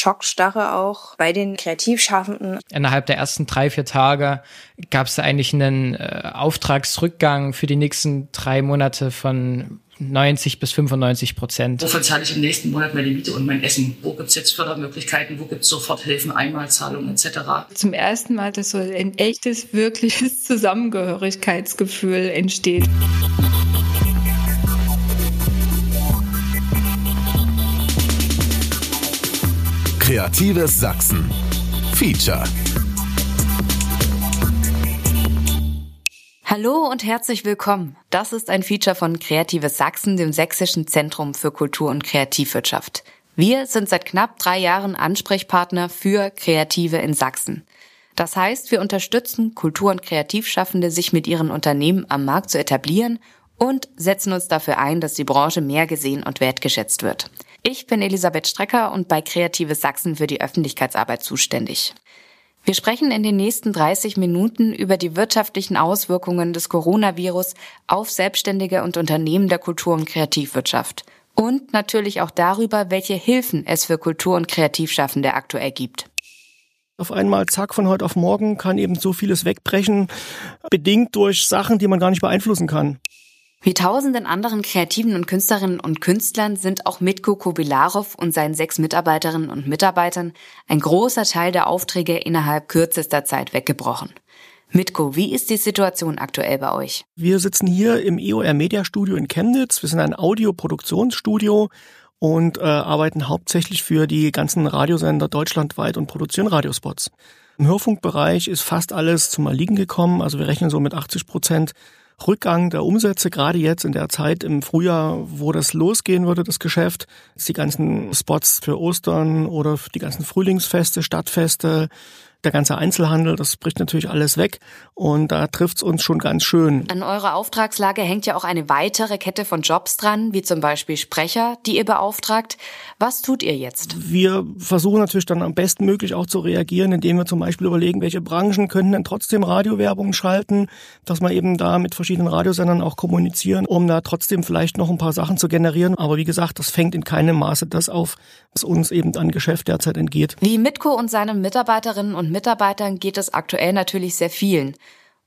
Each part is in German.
Schockstarre auch bei den Kreativschaffenden. Innerhalb der ersten drei, vier Tage gab es eigentlich einen äh, Auftragsrückgang für die nächsten drei Monate von 90 bis 95 Prozent. Wovon zahle ich im nächsten Monat meine Miete und mein Essen? Wo gibt es jetzt Fördermöglichkeiten? Wo gibt es Soforthilfen, Einmalzahlungen etc.? Zum ersten Mal, dass so ein echtes, wirkliches Zusammengehörigkeitsgefühl entsteht. Kreatives Sachsen. Feature. Hallo und herzlich willkommen. Das ist ein Feature von Kreatives Sachsen, dem Sächsischen Zentrum für Kultur- und Kreativwirtschaft. Wir sind seit knapp drei Jahren Ansprechpartner für Kreative in Sachsen. Das heißt, wir unterstützen Kultur- und Kreativschaffende, sich mit ihren Unternehmen am Markt zu etablieren und setzen uns dafür ein, dass die Branche mehr gesehen und wertgeschätzt wird. Ich bin Elisabeth Strecker und bei Kreatives Sachsen für die Öffentlichkeitsarbeit zuständig. Wir sprechen in den nächsten 30 Minuten über die wirtschaftlichen Auswirkungen des Coronavirus auf Selbstständige und Unternehmen der Kultur- und Kreativwirtschaft. Und natürlich auch darüber, welche Hilfen es für Kultur- und Kreativschaffende aktuell gibt. Auf einmal, zack, von heute auf morgen kann eben so vieles wegbrechen, bedingt durch Sachen, die man gar nicht beeinflussen kann. Wie tausenden anderen Kreativen und Künstlerinnen und Künstlern sind auch Mitko Kobilarov und seinen sechs Mitarbeiterinnen und Mitarbeitern ein großer Teil der Aufträge innerhalb kürzester Zeit weggebrochen. Mitko, wie ist die Situation aktuell bei euch? Wir sitzen hier im EOR Media Studio in Chemnitz. Wir sind ein Audioproduktionsstudio und äh, arbeiten hauptsächlich für die ganzen Radiosender deutschlandweit und produzieren Radiospots. Im Hörfunkbereich ist fast alles zum Erliegen gekommen. Also wir rechnen so mit 80 Prozent Rückgang der Umsätze, gerade jetzt in der Zeit im Frühjahr, wo das losgehen würde, das Geschäft, die ganzen Spots für Ostern oder die ganzen Frühlingsfeste, Stadtfeste, der ganze Einzelhandel, das bricht natürlich alles weg und da trifft's uns schon ganz schön. An eurer Auftragslage hängt ja auch eine weitere Kette von Jobs dran, wie zum Beispiel Sprecher, die ihr beauftragt. Was tut ihr jetzt? Wir versuchen natürlich dann am besten möglich auch zu reagieren, indem wir zum Beispiel überlegen, welche Branchen können denn trotzdem Radiowerbung schalten, dass wir eben da mit verschiedenen Radiosendern auch kommunizieren, um da trotzdem vielleicht noch ein paar Sachen zu generieren. Aber wie gesagt, das fängt in keinem Maße das auf, was uns eben an Geschäft derzeit entgeht. Wie Mitko und seine Mitarbeiterinnen und Mitarbeitern geht es aktuell natürlich sehr vielen.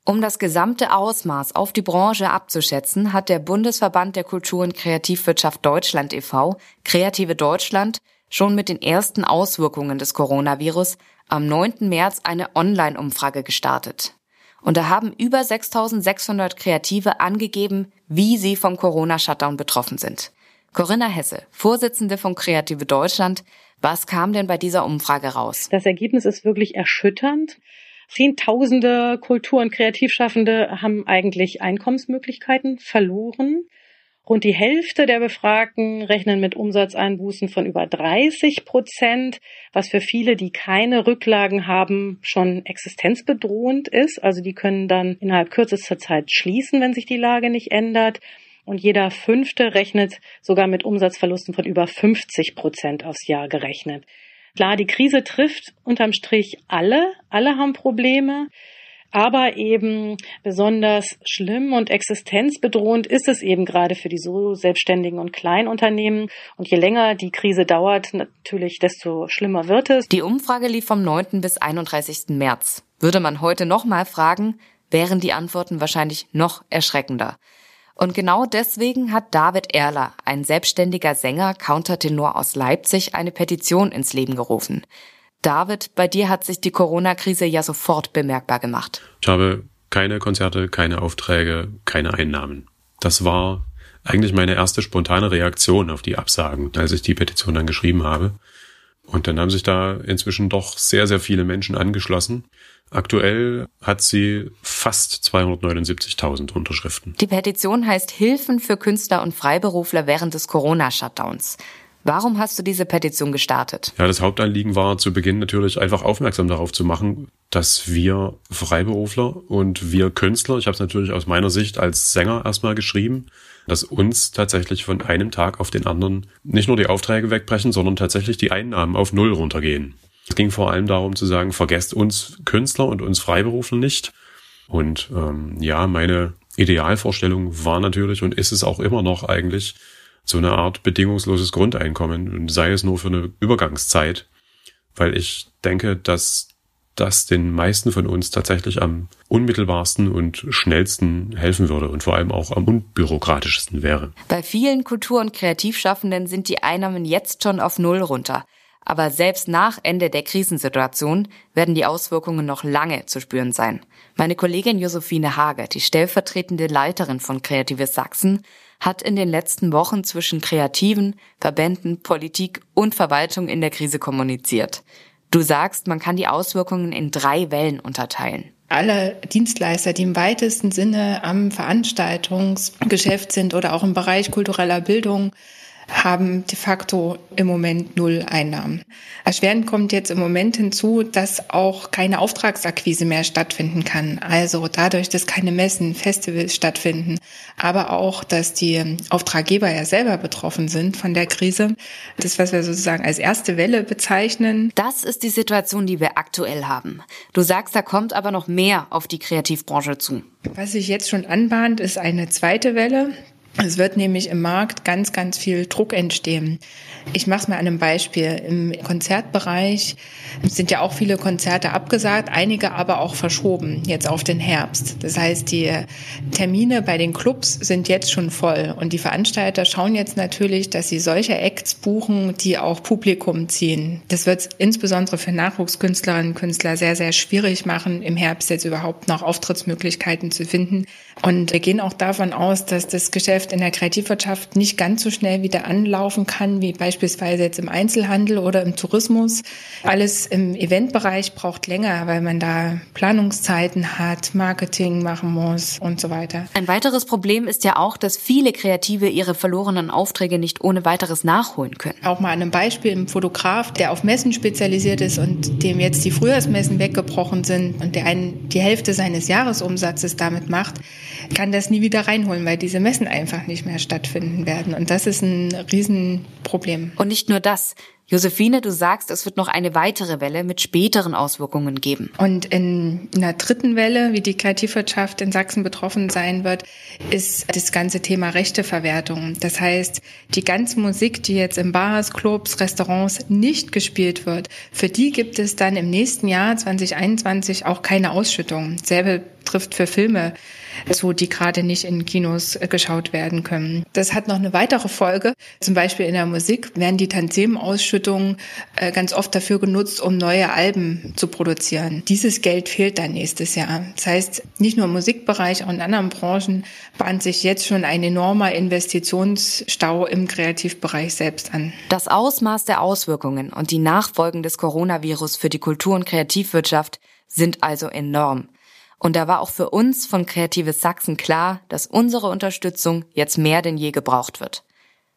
Um das gesamte Ausmaß auf die Branche abzuschätzen, hat der Bundesverband der Kultur- und Kreativwirtschaft Deutschland e.V., Kreative Deutschland, schon mit den ersten Auswirkungen des Coronavirus am 9. März eine Online-Umfrage gestartet. Und da haben über 6600 Kreative angegeben, wie sie vom Corona-Shutdown betroffen sind. Corinna Hesse, Vorsitzende von Kreative Deutschland, was kam denn bei dieser Umfrage raus? Das Ergebnis ist wirklich erschütternd. Zehntausende Kultur- und Kreativschaffende haben eigentlich Einkommensmöglichkeiten verloren. Rund die Hälfte der Befragten rechnen mit Umsatzeinbußen von über 30 Prozent, was für viele, die keine Rücklagen haben, schon existenzbedrohend ist. Also die können dann innerhalb kürzester Zeit schließen, wenn sich die Lage nicht ändert und jeder Fünfte rechnet sogar mit Umsatzverlusten von über 50 Prozent aufs Jahr gerechnet. Klar, die Krise trifft unterm Strich alle, alle haben Probleme. Aber eben besonders schlimm und existenzbedrohend ist es eben gerade für die so Selbstständigen und Kleinunternehmen. Und je länger die Krise dauert, natürlich, desto schlimmer wird es. Die Umfrage lief vom 9. bis 31. März. Würde man heute nochmal fragen, wären die Antworten wahrscheinlich noch erschreckender. Und genau deswegen hat David Erler, ein selbstständiger Sänger, Countertenor aus Leipzig, eine Petition ins Leben gerufen. David, bei dir hat sich die Corona-Krise ja sofort bemerkbar gemacht. Ich habe keine Konzerte, keine Aufträge, keine Einnahmen. Das war eigentlich meine erste spontane Reaktion auf die Absagen, als ich die Petition dann geschrieben habe. Und dann haben sich da inzwischen doch sehr, sehr viele Menschen angeschlossen. Aktuell hat sie fast 279.000 Unterschriften. Die Petition heißt Hilfen für Künstler und Freiberufler während des Corona-Shutdowns. Warum hast du diese Petition gestartet? Ja, das Hauptanliegen war zu Beginn natürlich einfach aufmerksam darauf zu machen, dass wir Freiberufler und wir Künstler, ich habe es natürlich aus meiner Sicht als Sänger erstmal geschrieben, dass uns tatsächlich von einem Tag auf den anderen nicht nur die Aufträge wegbrechen, sondern tatsächlich die Einnahmen auf Null runtergehen. Es ging vor allem darum zu sagen, vergesst uns Künstler und uns Freiberufler nicht. Und ähm, ja, meine Idealvorstellung war natürlich und ist es auch immer noch eigentlich so eine Art bedingungsloses Grundeinkommen und sei es nur für eine Übergangszeit, weil ich denke, dass das den meisten von uns tatsächlich am unmittelbarsten und schnellsten helfen würde und vor allem auch am unbürokratischsten wäre. Bei vielen Kultur- und Kreativschaffenden sind die Einnahmen jetzt schon auf Null runter. Aber selbst nach Ende der Krisensituation werden die Auswirkungen noch lange zu spüren sein. Meine Kollegin Josephine Hager, die stellvertretende Leiterin von Kreatives Sachsen, hat in den letzten Wochen zwischen Kreativen, Verbänden, Politik und Verwaltung in der Krise kommuniziert. Du sagst, man kann die Auswirkungen in drei Wellen unterteilen alle Dienstleister, die im weitesten Sinne am Veranstaltungsgeschäft sind oder auch im Bereich kultureller Bildung, haben de facto im Moment null Einnahmen. Erschwerend kommt jetzt im Moment hinzu, dass auch keine Auftragsakquise mehr stattfinden kann. Also dadurch, dass keine Messen, Festivals stattfinden, aber auch, dass die Auftraggeber ja selber betroffen sind von der Krise. Das, was wir sozusagen als erste Welle bezeichnen. Das ist die Situation, die wir aktuell haben. Du sagst, da kommt aber noch mehr auf die Kreativbranche zu. Was sich jetzt schon anbahnt, ist eine zweite Welle. Es wird nämlich im Markt ganz, ganz viel Druck entstehen. Ich mache es mal an einem Beispiel. Im Konzertbereich sind ja auch viele Konzerte abgesagt, einige aber auch verschoben, jetzt auf den Herbst. Das heißt, die Termine bei den Clubs sind jetzt schon voll und die Veranstalter schauen jetzt natürlich, dass sie solche Acts buchen, die auch Publikum ziehen. Das wird insbesondere für Nachwuchskünstlerinnen und Künstler sehr, sehr schwierig machen, im Herbst jetzt überhaupt noch Auftrittsmöglichkeiten zu finden. Und wir gehen auch davon aus, dass das Geschäft in der Kreativwirtschaft nicht ganz so schnell wieder anlaufen kann, wie beispielsweise jetzt im Einzelhandel oder im Tourismus. Alles im Eventbereich braucht länger, weil man da Planungszeiten hat, Marketing machen muss und so weiter. Ein weiteres Problem ist ja auch, dass viele Kreative ihre verlorenen Aufträge nicht ohne weiteres nachholen können. Auch mal an einem Beispiel im Fotograf, der auf Messen spezialisiert ist und dem jetzt die Frühjahrsmessen weggebrochen sind und der einen die Hälfte seines Jahresumsatzes damit macht, kann das nie wieder reinholen, weil diese Messen einfach nicht mehr stattfinden werden. Und das ist ein Riesenproblem. Und nicht nur das. Josephine, du sagst, es wird noch eine weitere Welle mit späteren Auswirkungen geben. Und in einer dritten Welle, wie die Kreativwirtschaft in Sachsen betroffen sein wird, ist das ganze Thema Rechteverwertung. Das heißt, die ganze Musik, die jetzt in Bars, Clubs, Restaurants nicht gespielt wird, für die gibt es dann im nächsten Jahr 2021 auch keine Ausschüttung. Selbe trifft für Filme so die gerade nicht in Kinos äh, geschaut werden können. Das hat noch eine weitere Folge. Zum Beispiel in der Musik werden die Tantiemenausschüttungen äh, ganz oft dafür genutzt, um neue Alben zu produzieren. Dieses Geld fehlt dann nächstes Jahr. Das heißt, nicht nur im Musikbereich, auch in anderen Branchen bahnt sich jetzt schon ein enormer Investitionsstau im Kreativbereich selbst an. Das Ausmaß der Auswirkungen und die Nachfolgen des Coronavirus für die Kultur- und Kreativwirtschaft sind also enorm. Und da war auch für uns von Kreatives Sachsen klar, dass unsere Unterstützung jetzt mehr denn je gebraucht wird.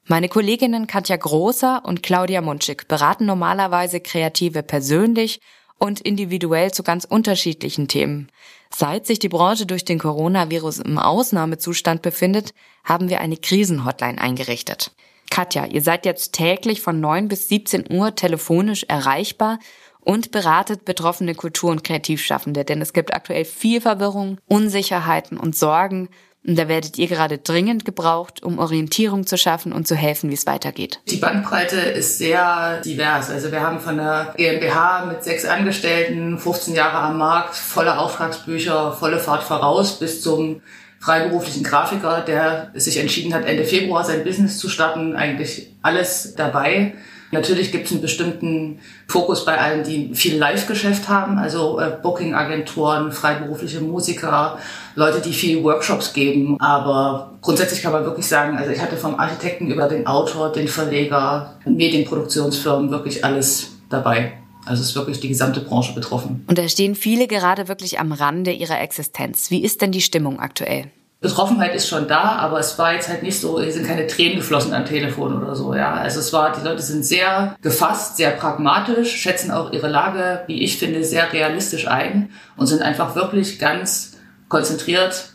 Meine Kolleginnen Katja Großer und Claudia Munschik beraten normalerweise Kreative persönlich und individuell zu ganz unterschiedlichen Themen. Seit sich die Branche durch den Coronavirus im Ausnahmezustand befindet, haben wir eine Krisenhotline eingerichtet. Katja, ihr seid jetzt täglich von 9 bis 17 Uhr telefonisch erreichbar und beratet betroffene Kultur- und Kreativschaffende, denn es gibt aktuell viel Verwirrung, Unsicherheiten und Sorgen. Und da werdet ihr gerade dringend gebraucht, um Orientierung zu schaffen und zu helfen, wie es weitergeht. Die Bandbreite ist sehr divers. Also wir haben von der GmbH mit sechs Angestellten, 15 Jahre am Markt, volle Auftragsbücher, volle Fahrt voraus bis zum freiberuflichen Grafiker, der sich entschieden hat, Ende Februar sein Business zu starten. Eigentlich alles dabei. Natürlich gibt es einen bestimmten Fokus bei allen, die viel Live-Geschäft haben, also äh, Booking-Agenturen, freiberufliche Musiker, Leute, die viel Workshops geben. Aber grundsätzlich kann man wirklich sagen, also ich hatte vom Architekten über den Autor, den Verleger, Medienproduktionsfirmen wirklich alles dabei. Also ist wirklich die gesamte Branche betroffen. Und da stehen viele gerade wirklich am Rande ihrer Existenz. Wie ist denn die Stimmung aktuell? Betroffenheit ist schon da, aber es war jetzt halt nicht so, hier sind keine Tränen geflossen am Telefon oder so, ja. Also es war, die Leute sind sehr gefasst, sehr pragmatisch, schätzen auch ihre Lage, wie ich finde, sehr realistisch ein und sind einfach wirklich ganz konzentriert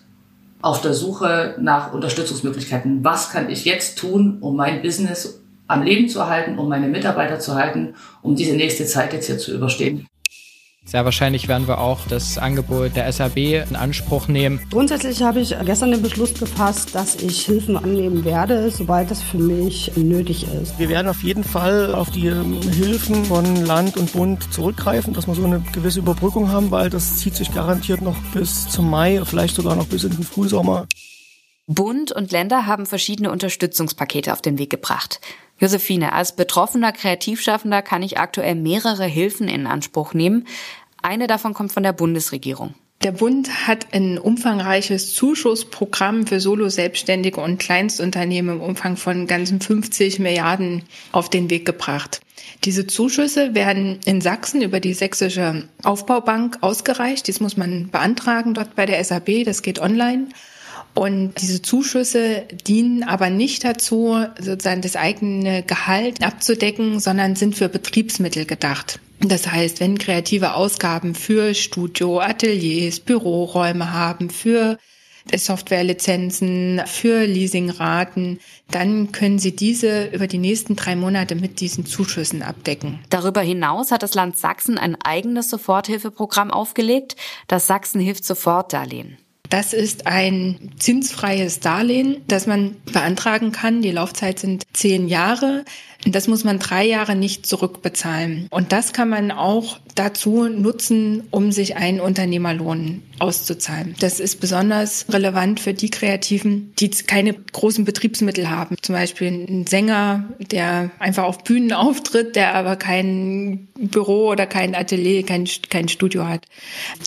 auf der Suche nach Unterstützungsmöglichkeiten. Was kann ich jetzt tun, um mein Business am Leben zu halten, um meine Mitarbeiter zu halten, um diese nächste Zeit jetzt hier zu überstehen? Sehr wahrscheinlich werden wir auch das Angebot der SAB in Anspruch nehmen. Grundsätzlich habe ich gestern den Beschluss gefasst, dass ich Hilfen annehmen werde, sobald das für mich nötig ist. Wir werden auf jeden Fall auf die ähm, Hilfen von Land und Bund zurückgreifen, dass wir so eine gewisse Überbrückung haben, weil das zieht sich garantiert noch bis zum Mai, vielleicht sogar noch bis in den Frühsommer. Bund und Länder haben verschiedene Unterstützungspakete auf den Weg gebracht. Josephine, als betroffener Kreativschaffender kann ich aktuell mehrere Hilfen in Anspruch nehmen. Eine davon kommt von der Bundesregierung. Der Bund hat ein umfangreiches Zuschussprogramm für Solo-Selbstständige und Kleinstunternehmen im Umfang von ganzen 50 Milliarden auf den Weg gebracht. Diese Zuschüsse werden in Sachsen über die Sächsische Aufbaubank ausgereicht. Dies muss man beantragen dort bei der SAB. Das geht online. Und diese Zuschüsse dienen aber nicht dazu, sozusagen das eigene Gehalt abzudecken, sondern sind für Betriebsmittel gedacht. Das heißt, wenn kreative Ausgaben für Studio, Ateliers, Büroräume haben, für Softwarelizenzen, für Leasingraten, dann können Sie diese über die nächsten drei Monate mit diesen Zuschüssen abdecken. Darüber hinaus hat das Land Sachsen ein eigenes Soforthilfeprogramm aufgelegt, das Sachsen hilft Sofortdarlehen. Das ist ein zinsfreies Darlehen, das man beantragen kann. Die Laufzeit sind zehn Jahre. Das muss man drei Jahre nicht zurückbezahlen. Und das kann man auch dazu nutzen, um sich einen Unternehmerlohn auszuzahlen. Das ist besonders relevant für die Kreativen, die keine großen Betriebsmittel haben. Zum Beispiel ein Sänger, der einfach auf Bühnen auftritt, der aber kein Büro oder kein Atelier, kein, kein Studio hat.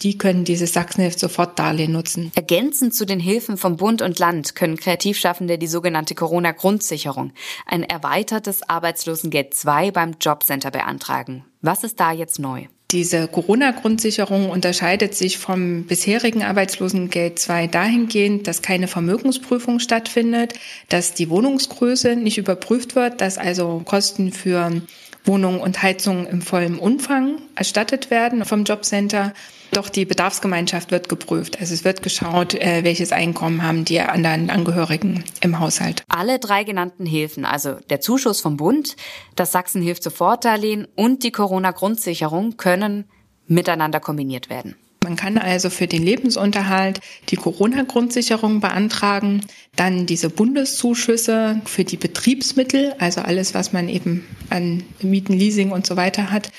Die können dieses Sachsenhilfe sofort Darlehen nutzen. Ergänzend zu den Hilfen vom Bund und Land können Kreativschaffende die sogenannte Corona-Grundsicherung, ein erweitertes Arbeitslosengeld 2 beim Jobcenter beantragen. Was ist da jetzt neu? Diese Corona-Grundsicherung unterscheidet sich vom bisherigen Arbeitslosengeld 2 dahingehend, dass keine Vermögensprüfung stattfindet, dass die Wohnungsgröße nicht überprüft wird, dass also Kosten für Wohnung und Heizung im vollen Umfang erstattet werden vom Jobcenter. Doch die Bedarfsgemeinschaft wird geprüft. Also es wird geschaut, äh, welches Einkommen haben die anderen Angehörigen im Haushalt. Alle drei genannten Hilfen, also der Zuschuss vom Bund, das Sachsenhilft Sofortdarlehen und die Corona-Grundsicherung können miteinander kombiniert werden. Man kann also für den Lebensunterhalt die Corona-Grundsicherung beantragen, dann diese Bundeszuschüsse für die Betriebsmittel, also alles, was man eben an Mieten, Leasing und so weiter hat.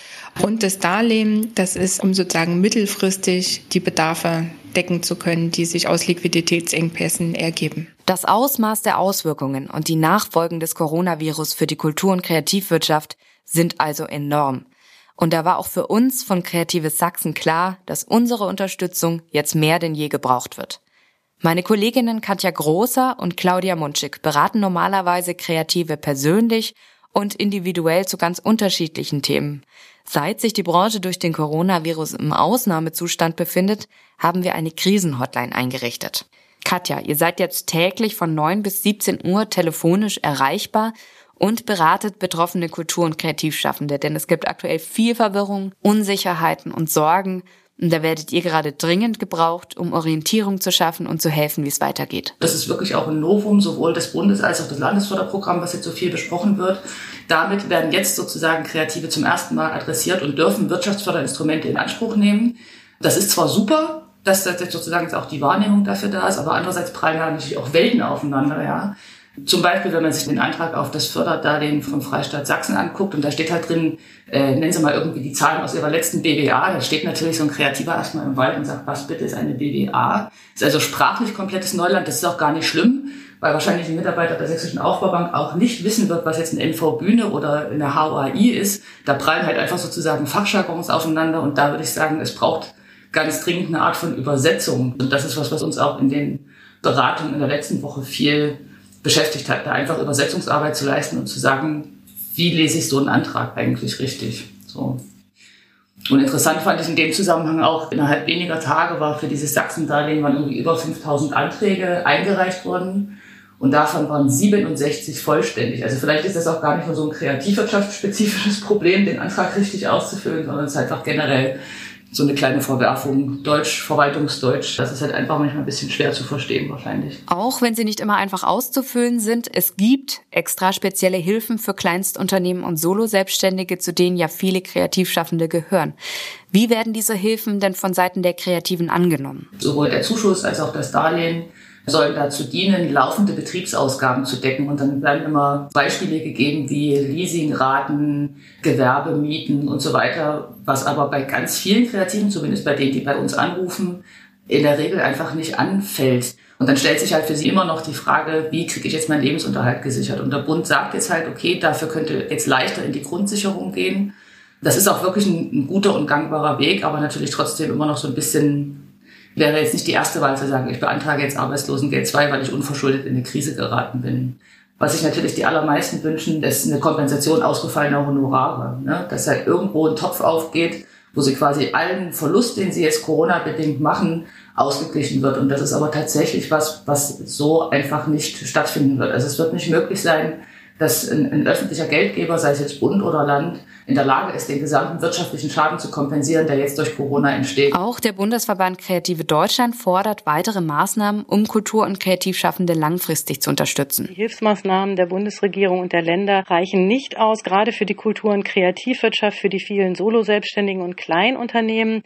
Und das Darlehen, das ist, um sozusagen mittelfristig die Bedarfe decken zu können, die sich aus Liquiditätsengpässen ergeben. Das Ausmaß der Auswirkungen und die Nachfolgen des Coronavirus für die Kultur- und Kreativwirtschaft sind also enorm. Und da war auch für uns von Kreatives Sachsen klar, dass unsere Unterstützung jetzt mehr denn je gebraucht wird. Meine Kolleginnen Katja Großer und Claudia Munschik beraten normalerweise Kreative persönlich und individuell zu ganz unterschiedlichen Themen. Seit sich die Branche durch den Coronavirus im Ausnahmezustand befindet, haben wir eine Krisenhotline eingerichtet. Katja, ihr seid jetzt täglich von 9 bis 17 Uhr telefonisch erreichbar und beratet betroffene Kultur- und Kreativschaffende, denn es gibt aktuell viel Verwirrung, Unsicherheiten und Sorgen. Und da werdet ihr gerade dringend gebraucht, um Orientierung zu schaffen und zu helfen, wie es weitergeht. Das ist wirklich auch ein Novum, sowohl des Bundes als auch des Landesförderprogramms, was jetzt so viel besprochen wird. Damit werden jetzt sozusagen Kreative zum ersten Mal adressiert und dürfen Wirtschaftsförderinstrumente in Anspruch nehmen. Das ist zwar super, dass jetzt sozusagen jetzt auch die Wahrnehmung dafür da ist, aber andererseits prallen natürlich auch Welten aufeinander, ja. Zum Beispiel, wenn man sich den Antrag auf das Förderdarlehen vom Freistaat Sachsen anguckt und da steht halt drin, äh, nennen Sie mal irgendwie die Zahlen aus Ihrer letzten BWA, da steht natürlich so ein Kreativer erstmal im Wald und sagt, was bitte ist eine BWA? Ist also sprachlich komplettes Neuland, das ist auch gar nicht schlimm, weil wahrscheinlich ein Mitarbeiter der Sächsischen Aufbaubank auch nicht wissen wird, was jetzt ein NV-Bühne oder eine HOAI ist. Da prallen halt einfach sozusagen Fachjargons aufeinander und da würde ich sagen, es braucht ganz dringend eine Art von Übersetzung. Und das ist was, was uns auch in den Beratungen in der letzten Woche viel beschäftigt hat, da einfach Übersetzungsarbeit zu leisten und zu sagen, wie lese ich so einen Antrag eigentlich richtig. So. Und interessant fand ich in dem Zusammenhang auch, innerhalb weniger Tage war für dieses Sachsen-Darlehen waren irgendwie über 5000 Anträge eingereicht worden. Und davon waren 67 vollständig. Also vielleicht ist das auch gar nicht nur so ein kreativwirtschaftsspezifisches Problem, den Antrag richtig auszufüllen, sondern es ist einfach generell so eine kleine Verwerfung. Deutsch, Verwaltungsdeutsch, das ist halt einfach manchmal ein bisschen schwer zu verstehen wahrscheinlich. Auch wenn sie nicht immer einfach auszufüllen sind, es gibt extra spezielle Hilfen für Kleinstunternehmen und Solo-Selbstständige, zu denen ja viele Kreativschaffende gehören. Wie werden diese Hilfen denn von Seiten der Kreativen angenommen? Sowohl der Zuschuss als auch das Darlehen sollen dazu dienen, laufende Betriebsausgaben zu decken. Und dann werden immer Beispiele gegeben wie Leasingraten, Gewerbemieten und so weiter, was aber bei ganz vielen Kreativen, zumindest bei denen, die bei uns anrufen, in der Regel einfach nicht anfällt. Und dann stellt sich halt für sie immer noch die Frage, wie kriege ich jetzt meinen Lebensunterhalt gesichert? Und der Bund sagt jetzt halt, okay, dafür könnte jetzt leichter in die Grundsicherung gehen. Das ist auch wirklich ein, ein guter und gangbarer Weg, aber natürlich trotzdem immer noch so ein bisschen wäre jetzt nicht die erste Wahl zu sagen, ich beantrage jetzt Arbeitslosengeld 2, weil ich unverschuldet in eine Krise geraten bin. Was sich natürlich die allermeisten wünschen, ist eine Kompensation ausgefallener Honorare. Ne? Dass halt irgendwo ein Topf aufgeht, wo sie quasi allen Verlust, den sie jetzt Corona-bedingt machen, ausgeglichen wird. Und das ist aber tatsächlich was, was so einfach nicht stattfinden wird. Also es wird nicht möglich sein, dass ein, ein öffentlicher Geldgeber, sei es jetzt Bund oder Land, in der Lage ist, den gesamten wirtschaftlichen Schaden zu kompensieren, der jetzt durch Corona entsteht. Auch der Bundesverband Kreative Deutschland fordert weitere Maßnahmen, um Kultur- und Kreativschaffende langfristig zu unterstützen. Die Hilfsmaßnahmen der Bundesregierung und der Länder reichen nicht aus, gerade für die Kultur- und Kreativwirtschaft, für die vielen Solo-Selbstständigen und Kleinunternehmen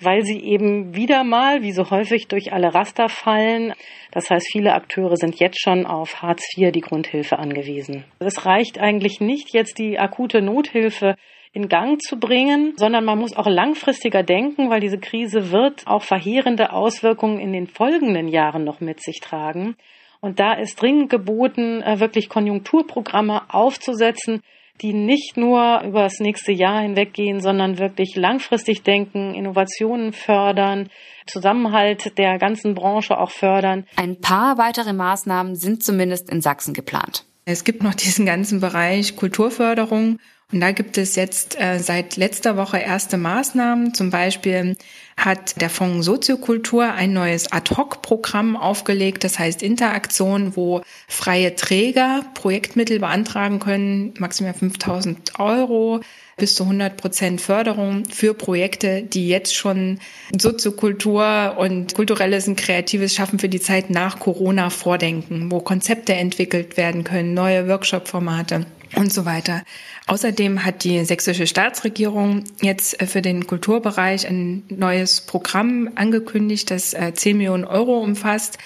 weil sie eben wieder mal, wie so häufig, durch alle Raster fallen. Das heißt, viele Akteure sind jetzt schon auf Hartz IV, die Grundhilfe, angewiesen. Es reicht eigentlich nicht, jetzt die akute Nothilfe in Gang zu bringen, sondern man muss auch langfristiger denken, weil diese Krise wird auch verheerende Auswirkungen in den folgenden Jahren noch mit sich tragen. Und da ist dringend geboten, äh, wirklich Konjunkturprogramme aufzusetzen, die nicht nur über das nächste Jahr hinweggehen, sondern wirklich langfristig denken, Innovationen fördern, Zusammenhalt der ganzen Branche auch fördern. Ein paar weitere Maßnahmen sind zumindest in Sachsen geplant. Es gibt noch diesen ganzen Bereich Kulturförderung. Und da gibt es jetzt äh, seit letzter Woche erste Maßnahmen. Zum Beispiel hat der Fonds Soziokultur ein neues Ad-Hoc-Programm aufgelegt, das heißt Interaktion, wo freie Träger Projektmittel beantragen können, maximal 5000 Euro bis zu 100 Prozent Förderung für Projekte, die jetzt schon Soziokultur und kulturelles und kreatives Schaffen für die Zeit nach Corona vordenken, wo Konzepte entwickelt werden können, neue Workshop-Formate und so weiter. Außerdem hat die sächsische Staatsregierung jetzt äh, für den Kulturbereich ein neues Programm angekündigt, das 10 äh, Millionen Euro umfasst.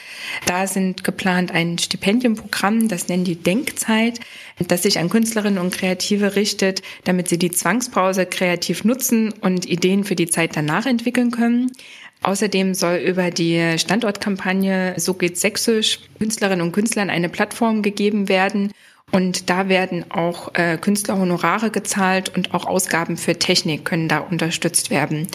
Da sind geplant ein Stipendienprogramm, das nennen die Denkzeit, das sich an Künstlerinnen und Kreative richtet, damit sie die Zwangspause kreativ nutzen und Ideen für die Zeit danach entwickeln können. Außerdem soll über die Standortkampagne So geht Sächsisch Künstlerinnen und Künstlern eine Plattform gegeben werden, und da werden auch äh, Künstlerhonorare gezahlt und auch Ausgaben für Technik können da unterstützt werden.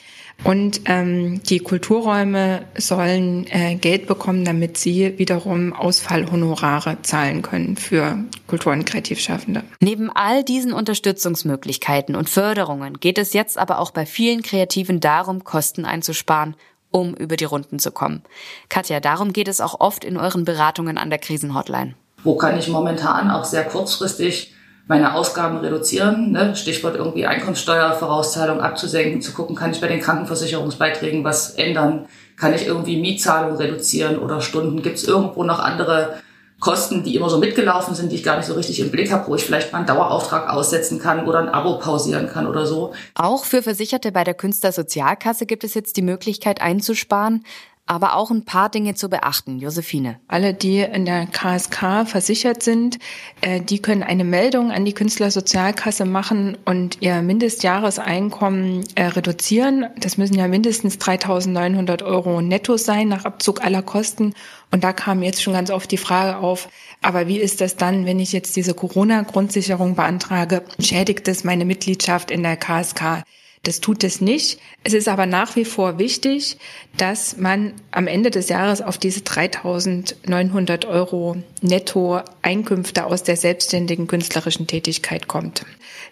Und ähm, die Kulturräume sollen äh, Geld bekommen, damit sie wiederum Ausfallhonorare zahlen können für Kultur- und Kreativschaffende. Neben all diesen Unterstützungsmöglichkeiten und Förderungen geht es jetzt aber auch bei vielen Kreativen darum, Kosten einzusparen, um über die Runden zu kommen. Katja, darum geht es auch oft in euren Beratungen an der Krisenhotline wo kann ich momentan auch sehr kurzfristig meine Ausgaben reduzieren, ne? Stichwort irgendwie Einkommenssteuervorauszahlung abzusenken, zu gucken, kann ich bei den Krankenversicherungsbeiträgen was ändern, kann ich irgendwie Mietzahlung reduzieren oder Stunden, gibt es irgendwo noch andere Kosten, die immer so mitgelaufen sind, die ich gar nicht so richtig im Blick habe, wo ich vielleicht mal einen Dauerauftrag aussetzen kann oder ein Abo pausieren kann oder so. Auch für Versicherte bei der Künstlersozialkasse gibt es jetzt die Möglichkeit einzusparen aber auch ein paar Dinge zu beachten. Josephine. Alle, die in der KSK versichert sind, äh, die können eine Meldung an die Künstlersozialkasse machen und ihr Mindestjahreseinkommen äh, reduzieren. Das müssen ja mindestens 3.900 Euro netto sein nach Abzug aller Kosten. Und da kam jetzt schon ganz oft die Frage auf, aber wie ist das dann, wenn ich jetzt diese Corona-Grundsicherung beantrage? Schädigt es meine Mitgliedschaft in der KSK? Das tut es nicht. Es ist aber nach wie vor wichtig, dass man am Ende des Jahres auf diese 3.900 Euro Netto-Einkünfte aus der selbstständigen künstlerischen Tätigkeit kommt.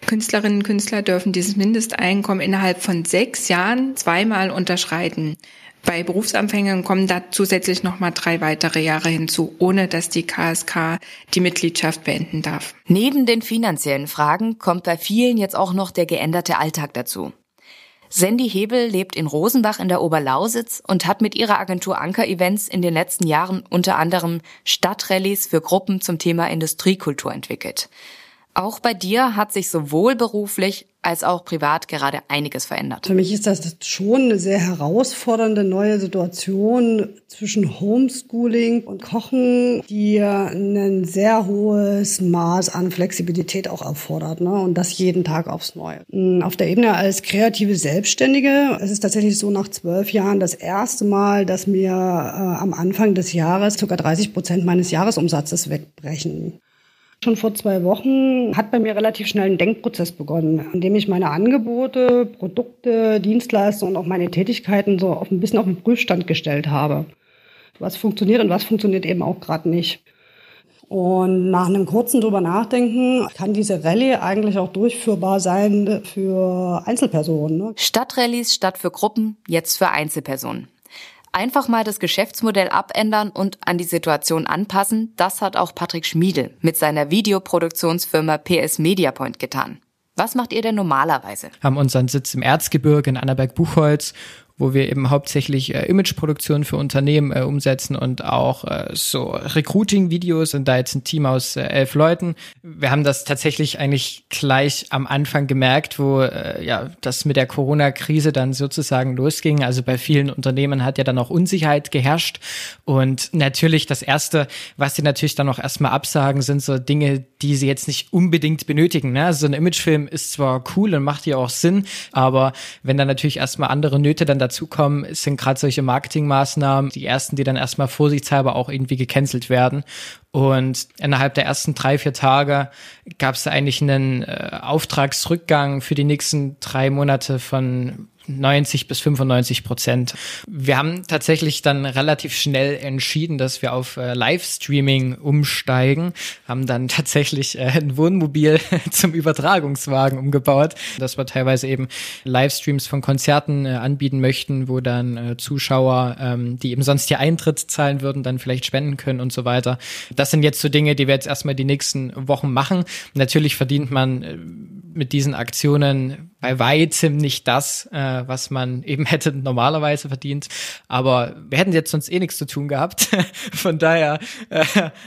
Künstlerinnen und Künstler dürfen dieses Mindesteinkommen innerhalb von sechs Jahren zweimal unterschreiten. Bei Berufsanfängern kommen da zusätzlich nochmal drei weitere Jahre hinzu, ohne dass die KSK die Mitgliedschaft beenden darf. Neben den finanziellen Fragen kommt bei vielen jetzt auch noch der geänderte Alltag dazu. Sandy Hebel lebt in Rosenbach in der Oberlausitz und hat mit ihrer Agentur Anker Events in den letzten Jahren unter anderem Stadtrallies für Gruppen zum Thema Industriekultur entwickelt. Auch bei dir hat sich sowohl beruflich als auch privat gerade einiges verändert. Für mich ist das schon eine sehr herausfordernde neue Situation zwischen Homeschooling und Kochen, die ein sehr hohes Maß an Flexibilität auch erfordert. Ne? Und das jeden Tag aufs Neue. Hm, auf der Ebene als kreative Selbstständige, es ist tatsächlich so nach zwölf Jahren das erste Mal, dass mir äh, am Anfang des Jahres ca. 30 Prozent meines Jahresumsatzes wegbrechen. Schon vor zwei Wochen hat bei mir relativ schnell ein Denkprozess begonnen, in dem ich meine Angebote, Produkte, Dienstleistungen und auch meine Tätigkeiten so auf ein bisschen auf den Prüfstand gestellt habe. Was funktioniert und was funktioniert eben auch gerade nicht. Und nach einem kurzen drüber nachdenken, kann diese Rallye eigentlich auch durchführbar sein für Einzelpersonen. Ne? Stadtrallyes statt für Gruppen, jetzt für Einzelpersonen. Einfach mal das Geschäftsmodell abändern und an die Situation anpassen, das hat auch Patrick Schmiedel mit seiner Videoproduktionsfirma PS Mediapoint getan. Was macht ihr denn normalerweise? Haben unseren Sitz im Erzgebirge in Annaberg-Buchholz wo wir eben hauptsächlich äh, Imageproduktion für Unternehmen äh, umsetzen und auch äh, so Recruiting-Videos und da jetzt ein Team aus äh, elf Leuten. Wir haben das tatsächlich eigentlich gleich am Anfang gemerkt, wo äh, ja das mit der Corona-Krise dann sozusagen losging. Also bei vielen Unternehmen hat ja dann auch Unsicherheit geherrscht und natürlich das erste, was sie natürlich dann auch erstmal absagen, sind so Dinge, die sie jetzt nicht unbedingt benötigen. Ne? Also so ein Imagefilm ist zwar cool und macht ja auch Sinn, aber wenn dann natürlich erstmal andere Nöte dann dazukommen, sind gerade solche Marketingmaßnahmen die ersten, die dann erstmal vorsichtshalber auch irgendwie gecancelt werden. Und innerhalb der ersten drei, vier Tage gab es eigentlich einen äh, Auftragsrückgang für die nächsten drei Monate von 90 bis 95 Prozent. Wir haben tatsächlich dann relativ schnell entschieden, dass wir auf äh, Livestreaming umsteigen, haben dann tatsächlich äh, ein Wohnmobil zum Übertragungswagen umgebaut, dass wir teilweise eben Livestreams von Konzerten äh, anbieten möchten, wo dann äh, Zuschauer, ähm, die eben sonst ihr Eintritt zahlen würden, dann vielleicht spenden können und so weiter. Das sind jetzt so Dinge, die wir jetzt erstmal die nächsten Wochen machen. Natürlich verdient man äh, mit diesen Aktionen bei weitem nicht das, äh, was man eben hätte normalerweise verdient. Aber wir hätten jetzt sonst eh nichts zu tun gehabt. Von daher äh,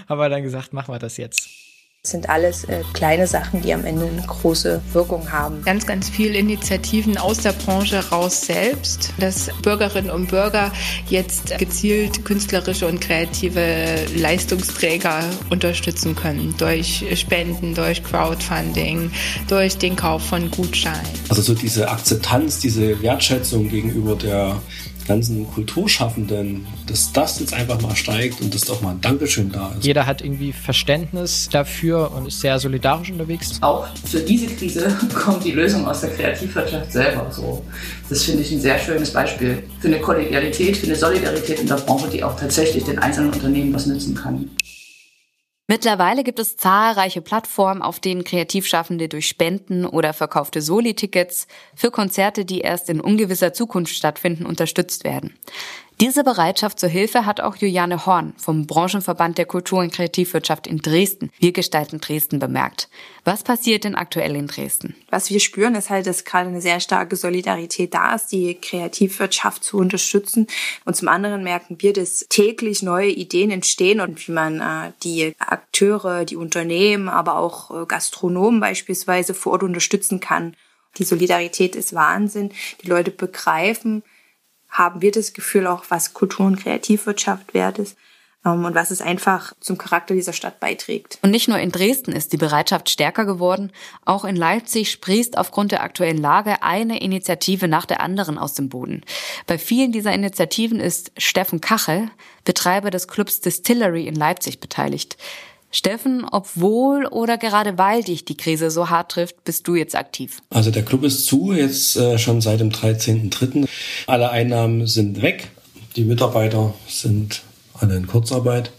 haben wir dann gesagt, machen wir das jetzt. Das sind alles äh, kleine Sachen, die am Ende eine große Wirkung haben. Ganz, ganz viele Initiativen aus der Branche raus selbst, dass Bürgerinnen und Bürger jetzt gezielt künstlerische und kreative Leistungsträger unterstützen können. Durch Spenden, durch Crowdfunding, durch den Kauf von Gutscheinen. Also so diese Akzeptanz, diese Wertschätzung gegenüber der ganzen Kulturschaffenden, dass das jetzt einfach mal steigt und dass doch mal ein Dankeschön da ist. Jeder hat irgendwie Verständnis dafür und ist sehr solidarisch unterwegs. Auch für diese Krise kommt die Lösung aus der Kreativwirtschaft selber. So, das finde ich ein sehr schönes Beispiel für eine Kollegialität, für eine Solidarität in der Branche, die auch tatsächlich den einzelnen Unternehmen was nützen kann. Mittlerweile gibt es zahlreiche Plattformen, auf denen Kreativschaffende durch Spenden oder verkaufte Soli-Tickets für Konzerte, die erst in ungewisser Zukunft stattfinden, unterstützt werden. Diese Bereitschaft zur Hilfe hat auch Juliane Horn vom Branchenverband der Kultur- und Kreativwirtschaft in Dresden, Wir gestalten Dresden, bemerkt. Was passiert denn aktuell in Dresden? Was wir spüren, ist halt, dass gerade eine sehr starke Solidarität da ist, die Kreativwirtschaft zu unterstützen. Und zum anderen merken wir, dass täglich neue Ideen entstehen und wie man äh, die Akteure, die Unternehmen, aber auch äh, Gastronomen beispielsweise vor Ort unterstützen kann. Die Solidarität ist Wahnsinn. Die Leute begreifen, haben wir das Gefühl auch, was Kultur- und Kreativwirtschaft wert ist ähm, und was es einfach zum Charakter dieser Stadt beiträgt. Und nicht nur in Dresden ist die Bereitschaft stärker geworden, auch in Leipzig sprießt aufgrund der aktuellen Lage eine Initiative nach der anderen aus dem Boden. Bei vielen dieser Initiativen ist Steffen Kachel, Betreiber des Clubs Distillery in Leipzig, beteiligt. Steffen, obwohl oder gerade weil dich die Krise so hart trifft, bist du jetzt aktiv? Also der Club ist zu, jetzt äh, schon seit dem 13.3. Alle Einnahmen sind weg. Die Mitarbeiter sind alle in Kurzarbeit.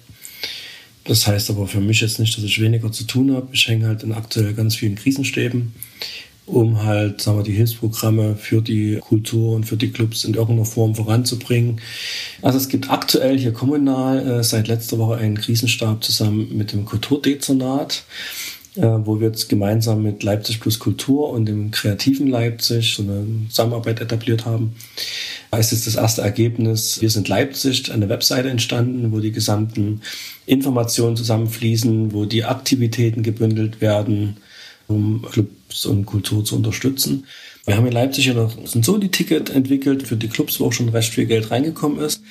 Das heißt aber für mich jetzt nicht, dass ich weniger zu tun habe. Ich hänge halt in aktuell ganz vielen Krisenstäben um halt, sagen wir, die Hilfsprogramme für die Kultur und für die Clubs in irgendeiner Form voranzubringen. Also es gibt aktuell hier kommunal äh, seit letzter Woche einen Krisenstab zusammen mit dem Kulturdezernat. äh, wo wir jetzt gemeinsam mit Leipzig plus Kultur und dem kreativen Leipzig so eine Zusammenarbeit etabliert haben. Da ist jetzt das erste Ergebnis. Wir sind Leipzig, eine Webseite entstanden, wo die gesamten Informationen zusammenfließen, wo die Aktivitäten gebündelt werden, um Clubs und Kultur zu unterstützen. Wir haben in Leipzig ja noch ein Soli-Ticket entwickelt für die Clubs, wo auch schon recht viel Geld reingekommen ist.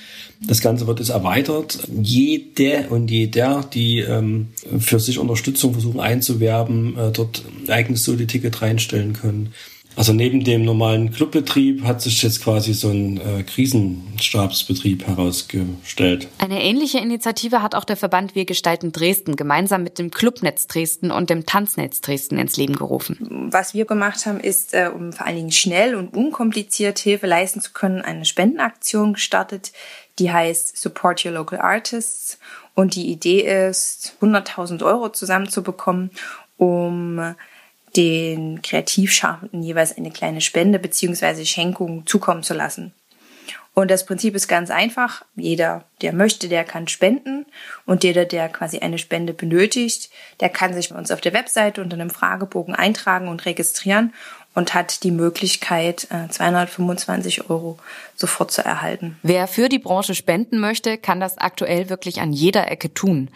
Das Ganze wird jetzt erweitert. Jede und jeder, die ähm, für sich Unterstützung versuchen einzuwerben, äh, dort ein eigenes Soli-Ticket reinstellen können. Also neben dem normalen Clubbetrieb hat sich jetzt quasi so ein äh, Krisenstabsbetrieb herausgestellt. Eine ähnliche Initiative hat auch der Verband Wir gestalten Dresden gemeinsam mit dem Clubnetz Dresden und dem Tanznetz Dresden ins Leben gerufen. Was wir gemacht haben, ist, äh, um vor allen Dingen schnell und unkompliziert Hilfe leisten zu können, eine Spendenaktion gestartet, die heißt Support Your Local Artists. Und die Idee ist, 100.000 Euro zusammenzubekommen, um den Kreativschaffenden jeweils eine kleine Spende beziehungsweise Schenkung zukommen zu lassen. Und das Prinzip ist ganz einfach. Jeder, der möchte, der kann spenden. Und jeder, der quasi eine Spende benötigt, der kann sich bei uns auf der Webseite unter einem Fragebogen eintragen und registrieren und hat die Möglichkeit, 225 äh, Euro sofort zu erhalten. Wer für die Branche spenden möchte, kann das aktuell wirklich an jeder Ecke tun.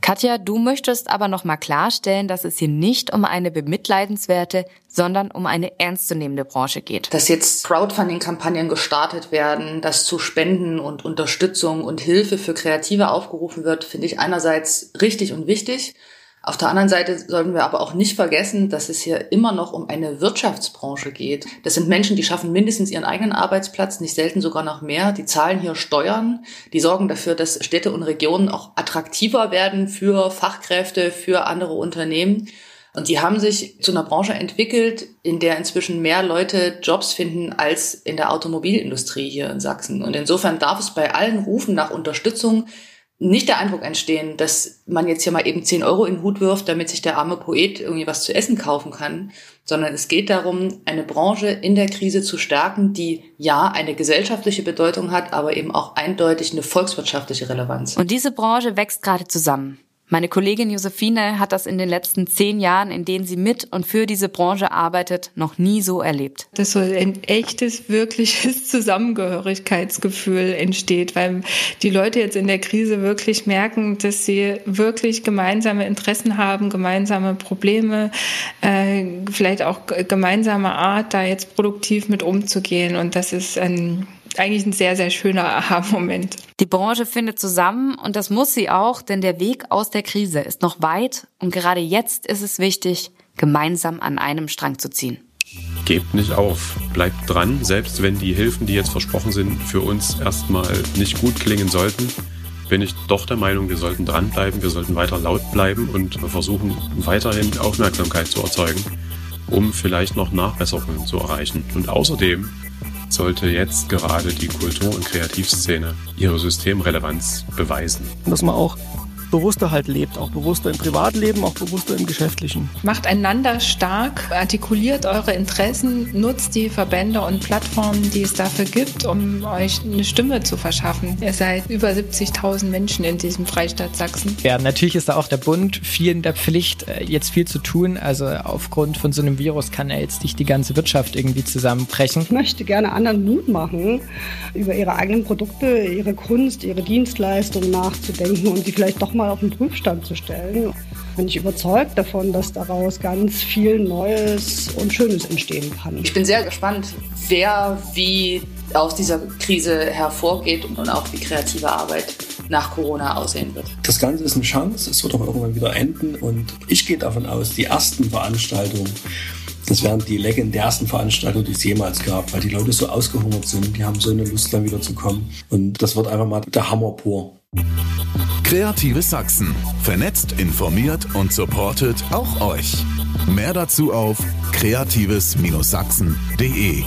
Katja, du möchtest aber noch mal klarstellen, dass es hier nicht um eine bemitleidenswerte, sondern um eine ernstzunehmende Branche geht. Dass jetzt Crowdfunding-Kampagnen gestartet werden, dass zu Spenden und Unterstützung und Hilfe für Kreative aufgerufen wird, finde ich einerseits richtig und wichtig. Auf der anderen Seite sollten wir aber auch nicht vergessen, dass es hier immer noch um eine Wirtschaftsbranche geht. Das sind Menschen, die schaffen mindestens ihren eigenen Arbeitsplatz, nicht selten sogar noch mehr. Die zahlen hier Steuern, die sorgen dafür, dass Städte und Regionen auch attraktiver werden für Fachkräfte, für andere Unternehmen. Und die haben sich zu einer Branche entwickelt, in der inzwischen mehr Leute Jobs finden als in der Automobilindustrie hier in Sachsen. Und insofern darf es bei allen Rufen nach Unterstützung nicht der Eindruck entstehen, dass man jetzt hier mal eben 10 Euro in den Hut wirft, damit sich der arme Poet irgendwie was zu essen kaufen kann, sondern es geht darum, eine Branche in der Krise zu stärken, die ja eine gesellschaftliche Bedeutung hat, aber eben auch eindeutig eine volkswirtschaftliche Relevanz. Und diese Branche wächst gerade zusammen. Meine Kollegin Josephine hat das in den letzten zehn Jahren, in denen sie mit und für diese Branche arbeitet, noch nie so erlebt. Dass so ein echtes, wirkliches Zusammengehörigkeitsgefühl entsteht, weil die Leute jetzt in der Krise wirklich merken, dass sie wirklich gemeinsame Interessen haben, gemeinsame Probleme, äh, vielleicht auch gemeinsame Art, da jetzt produktiv mit umzugehen. Und das ist ein eigentlich ein sehr, sehr schöner Aha-Moment. Die Branche findet zusammen und das muss sie auch, denn der Weg aus der Krise ist noch weit und gerade jetzt ist es wichtig, gemeinsam an einem Strang zu ziehen. Gebt nicht auf, bleibt dran, selbst wenn die Hilfen, die jetzt versprochen sind, für uns erstmal nicht gut klingen sollten bin ich doch der Meinung, wir sollten dranbleiben, wir sollten weiter laut bleiben und versuchen weiterhin Aufmerksamkeit zu erzeugen, um vielleicht noch Nachbesserungen zu erreichen. Und außerdem sollte jetzt gerade die Kultur- und Kreativszene ihre Systemrelevanz beweisen. Dass man auch bewusster halt lebt, auch bewusster im Privatleben, auch bewusster im Geschäftlichen. Macht einander stark, artikuliert eure Interessen, nutzt die Verbände und Plattformen, die es dafür gibt, um euch eine Stimme zu verschaffen. Ihr seid über 70.000 Menschen in diesem Freistaat Sachsen. Ja, natürlich ist da auch der Bund viel in der Pflicht, äh, jetzt viel zu tun. Also aufgrund von so einem Virus kann ja jetzt nicht die ganze Wirtschaft irgendwie zusammenbrechen. Ich möchte gerne anderen Mut machen, über ihre eigenen Produkte, ihre Kunst, ihre Dienstleistungen nachzudenken und sie vielleicht doch mal mal auf den Prüfstand zu stellen. Bin ich überzeugt davon, dass daraus ganz viel Neues und Schönes entstehen kann. Ich bin sehr gespannt, wer wie aus dieser Krise hervorgeht und auch wie kreative Arbeit nach Corona aussehen wird. Das Ganze ist eine Chance, es wird auch irgendwann wieder enden und ich gehe davon aus, die ersten Veranstaltungen, das werden die legendärsten Veranstaltungen, die es jemals gab, weil die Leute so ausgehungert sind, die haben so eine Lust dann wieder zu kommen und das wird einfach mal der Hammer pur. Kreatives Sachsen. Vernetzt, informiert und supportet auch euch. Mehr dazu auf kreatives-sachsen.de.